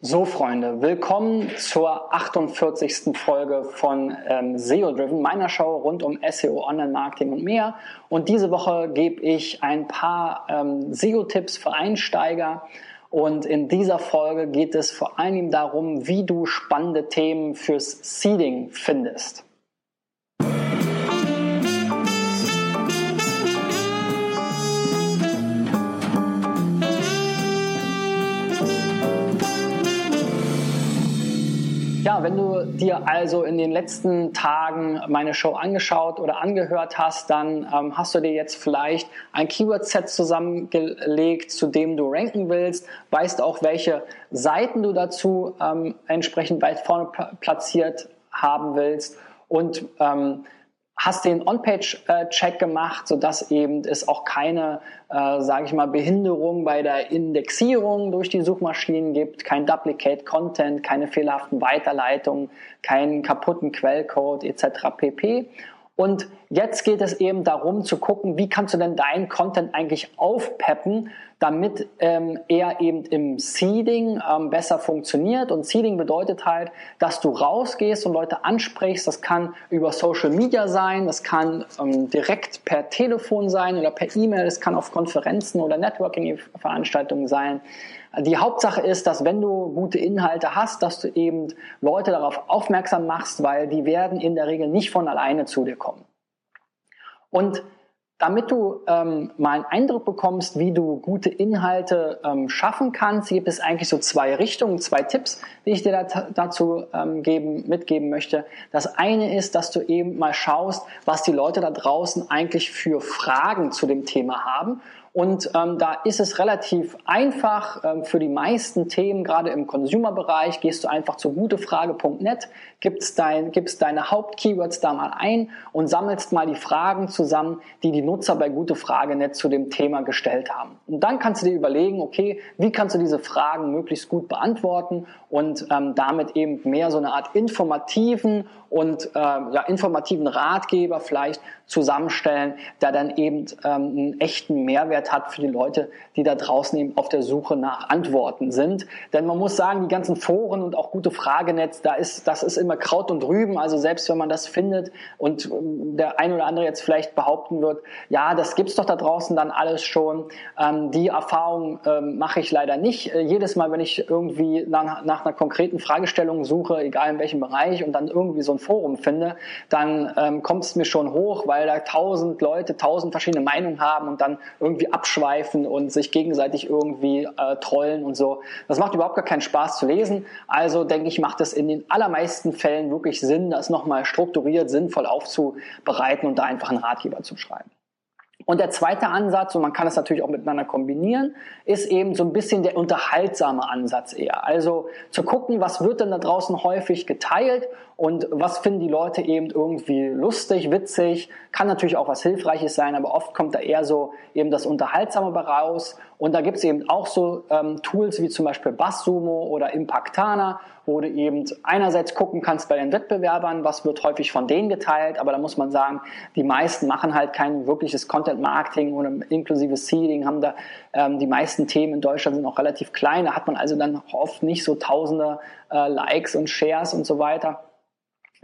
So, Freunde, willkommen zur 48. Folge von ähm, SEO Driven, meiner Show rund um SEO, Online-Marketing und mehr. Und diese Woche gebe ich ein paar ähm, SEO-Tipps für Einsteiger. Und in dieser Folge geht es vor allem darum, wie du spannende Themen fürs Seeding findest. Ja, wenn du dir also in den letzten Tagen meine Show angeschaut oder angehört hast, dann ähm, hast du dir jetzt vielleicht ein Keyword-Set zusammengelegt, zu dem du ranken willst, weißt auch, welche Seiten du dazu ähm, entsprechend weit vorne platziert haben willst und ähm, hast den On-Page-Check gemacht, sodass eben es auch keine, äh, sage ich mal, Behinderung bei der Indexierung durch die Suchmaschinen gibt, kein Duplicate Content, keine fehlerhaften Weiterleitungen, keinen kaputten Quellcode etc. pp. Und jetzt geht es eben darum zu gucken, wie kannst du denn deinen Content eigentlich aufpeppen, damit ähm, er eben im Seeding ähm, besser funktioniert. Und Seeding bedeutet halt, dass du rausgehst und Leute ansprichst. Das kann über Social Media sein, das kann ähm, direkt per Telefon sein oder per E-Mail, das kann auf Konferenzen oder Networking-Veranstaltungen sein. Die Hauptsache ist, dass wenn du gute Inhalte hast, dass du eben Leute darauf aufmerksam machst, weil die werden in der Regel nicht von alleine zu dir kommen. Und damit du ähm, mal einen Eindruck bekommst, wie du gute Inhalte ähm, schaffen kannst, gibt es eigentlich so zwei Richtungen, zwei Tipps, die ich dir dazu ähm, geben, mitgeben möchte. Das eine ist, dass du eben mal schaust, was die Leute da draußen eigentlich für Fragen zu dem Thema haben und ähm, da ist es relativ einfach ähm, für die meisten Themen, gerade im Consumer-Bereich, gehst du einfach zu gutefrage.net, gibst, dein, gibst deine Hauptkeywords da mal ein und sammelst mal die Fragen zusammen, die die Nutzer bei Gutefrage.net zu dem Thema gestellt haben. Und dann kannst du dir überlegen, okay, wie kannst du diese Fragen möglichst gut beantworten und ähm, damit eben mehr so eine Art informativen und äh, ja, informativen Ratgeber vielleicht zusammenstellen, der dann eben ähm, einen echten Mehrwert hat für die Leute, die da draußen eben auf der Suche nach Antworten sind. Denn man muss sagen, die ganzen Foren und auch gute Fragenetz, da ist, das ist immer Kraut und Rüben. Also selbst wenn man das findet und ähm, der ein oder andere jetzt vielleicht behaupten wird, ja, das gibt's doch da draußen dann alles schon. Ähm, die Erfahrung ähm, mache ich leider nicht. Äh, jedes Mal, wenn ich irgendwie nach, nach einer konkreten Fragestellung suche, egal in welchem Bereich, und dann irgendwie so ein Forum finde, dann ähm, kommt es mir schon hoch, weil da tausend Leute tausend verschiedene Meinungen haben und dann irgendwie abschweifen und sich gegenseitig irgendwie äh, trollen und so. Das macht überhaupt gar keinen Spaß zu lesen. Also denke ich, macht es in den allermeisten Fällen wirklich Sinn, das nochmal strukturiert, sinnvoll aufzubereiten und da einfach einen Ratgeber zu schreiben. Und der zweite Ansatz, und man kann es natürlich auch miteinander kombinieren, ist eben so ein bisschen der unterhaltsame Ansatz eher. Also zu gucken, was wird denn da draußen häufig geteilt und was finden die Leute eben irgendwie lustig, witzig, kann natürlich auch was Hilfreiches sein, aber oft kommt da eher so eben das Unterhaltsame raus. Und da gibt es eben auch so ähm, Tools wie zum Beispiel Basssumo oder Impactana, wo du eben einerseits gucken kannst bei den Wettbewerbern, was wird häufig von denen geteilt, aber da muss man sagen, die meisten machen halt kein wirkliches Content Marketing oder inklusive Seeding, haben da ähm, die meisten Themen in Deutschland sind auch relativ klein, da hat man also dann oft nicht so tausende äh, Likes und Shares und so weiter.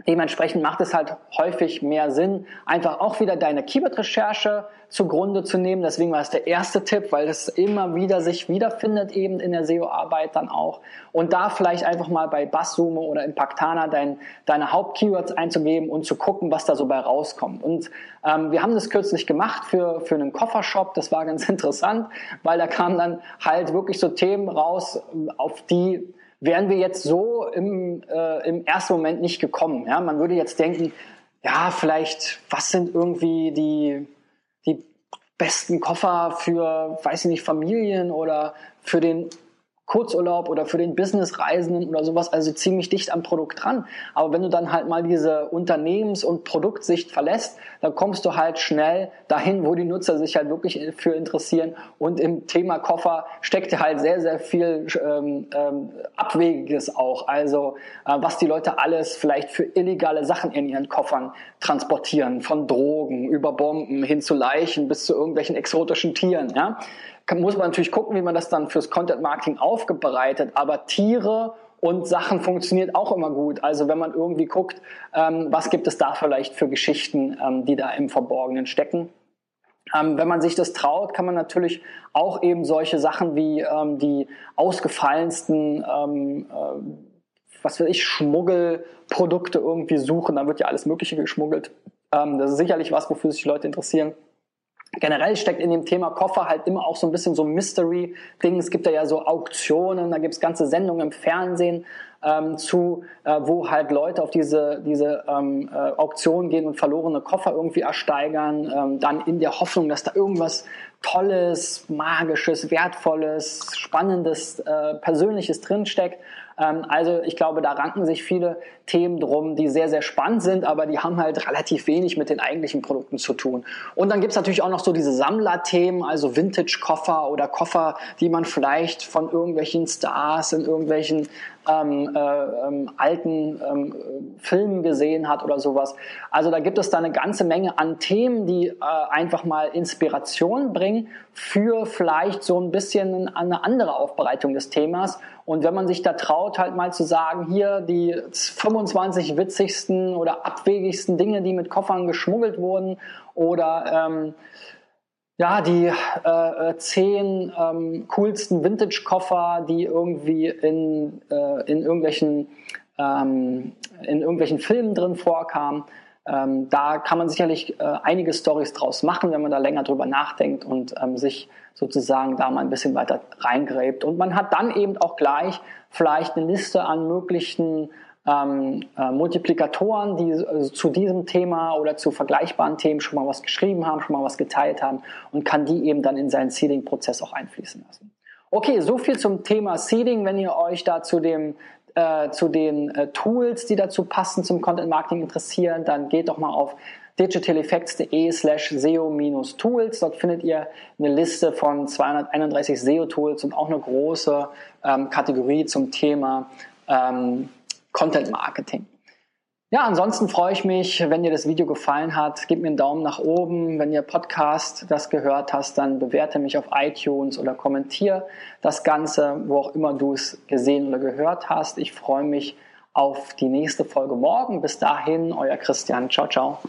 Dementsprechend macht es halt häufig mehr Sinn, einfach auch wieder deine Keyword-Recherche zugrunde zu nehmen. Deswegen war es der erste Tipp, weil es immer wieder sich wiederfindet eben in der SEO-Arbeit dann auch. Und da vielleicht einfach mal bei Basssumo oder Impactana dein, deine Haupt-Keywords einzugeben und zu gucken, was da so bei rauskommt. Und ähm, wir haben das kürzlich gemacht für, für einen Koffershop. Das war ganz interessant, weil da kamen dann halt wirklich so Themen raus, auf die wären wir jetzt so im, äh, im ersten Moment nicht gekommen. Ja? Man würde jetzt denken, ja, vielleicht, was sind irgendwie die, die besten Koffer für, weiß ich nicht, Familien oder für den Kurzurlaub oder für den Businessreisenden oder sowas, also ziemlich dicht am Produkt dran. Aber wenn du dann halt mal diese Unternehmens- und Produktsicht verlässt, dann kommst du halt schnell dahin, wo die Nutzer sich halt wirklich für interessieren. Und im Thema Koffer steckt halt sehr, sehr viel ähm, ähm, Abwegiges auch. Also äh, was die Leute alles vielleicht für illegale Sachen in ihren Koffern transportieren, von Drogen über Bomben hin zu Leichen bis zu irgendwelchen exotischen Tieren. Ja? Muss man natürlich gucken, wie man das dann fürs Content Marketing aufbereitet. Aber Tiere und Sachen funktioniert auch immer gut. Also wenn man irgendwie guckt, ähm, was gibt es da vielleicht für Geschichten, ähm, die da im Verborgenen stecken. Ähm, wenn man sich das traut, kann man natürlich auch eben solche Sachen wie ähm, die ausgefallensten, ähm, äh, was weiß ich, Schmuggelprodukte irgendwie suchen. Da wird ja alles Mögliche geschmuggelt. Ähm, das ist sicherlich was, wofür sich Leute interessieren. Generell steckt in dem Thema Koffer halt immer auch so ein bisschen so Mystery-Ding. Es gibt da ja so Auktionen, da gibt es ganze Sendungen im Fernsehen ähm, zu, äh, wo halt Leute auf diese, diese ähm, äh, Auktion gehen und verlorene Koffer irgendwie ersteigern, ähm, dann in der Hoffnung, dass da irgendwas Tolles, Magisches, Wertvolles, Spannendes, äh, Persönliches drinsteckt. Ähm, also ich glaube, da ranken sich viele Themen drum, die sehr, sehr spannend sind, aber die haben halt relativ wenig mit den eigentlichen Produkten zu tun. Und dann gibt's natürlich auch noch so diese Sammlerthemen, also Vintage-Koffer oder Koffer, die man vielleicht von irgendwelchen Stars in irgendwelchen ähm, äh, ähm, alten ähm, Filmen gesehen hat oder sowas. Also da gibt es da eine ganze Menge an Themen, die äh, einfach mal Inspiration bringen für vielleicht so ein bisschen eine andere Aufbereitung des Themas. Und wenn man sich da traut, halt mal zu sagen, hier die 25 witzigsten oder abwegigsten Dinge, die mit Koffern geschmuggelt wurden oder ähm, ja, die äh, zehn ähm, coolsten Vintage-Koffer, die irgendwie in, äh, in, irgendwelchen, ähm, in irgendwelchen Filmen drin vorkamen. Ähm, da kann man sicherlich äh, einige Stories draus machen, wenn man da länger drüber nachdenkt und ähm, sich sozusagen da mal ein bisschen weiter reingräbt. Und man hat dann eben auch gleich vielleicht eine Liste an möglichen ähm, äh, Multiplikatoren, die also zu diesem Thema oder zu vergleichbaren Themen schon mal was geschrieben haben, schon mal was geteilt haben und kann die eben dann in seinen Seeding-Prozess auch einfließen lassen. Okay, so viel zum Thema Seeding. Wenn ihr euch da zu dem äh, zu den äh, Tools, die dazu passen zum Content Marketing interessieren, dann geht doch mal auf digitaleffects.de slash SEO-Tools. Dort findet ihr eine Liste von 231 SEO-Tools und auch eine große ähm, Kategorie zum Thema ähm, Content Marketing. Ja, ansonsten freue ich mich, wenn dir das Video gefallen hat. Gib mir einen Daumen nach oben. Wenn ihr Podcast das gehört hast, dann bewerte mich auf iTunes oder kommentiere das Ganze, wo auch immer du es gesehen oder gehört hast. Ich freue mich auf die nächste Folge morgen. Bis dahin, euer Christian. Ciao, ciao.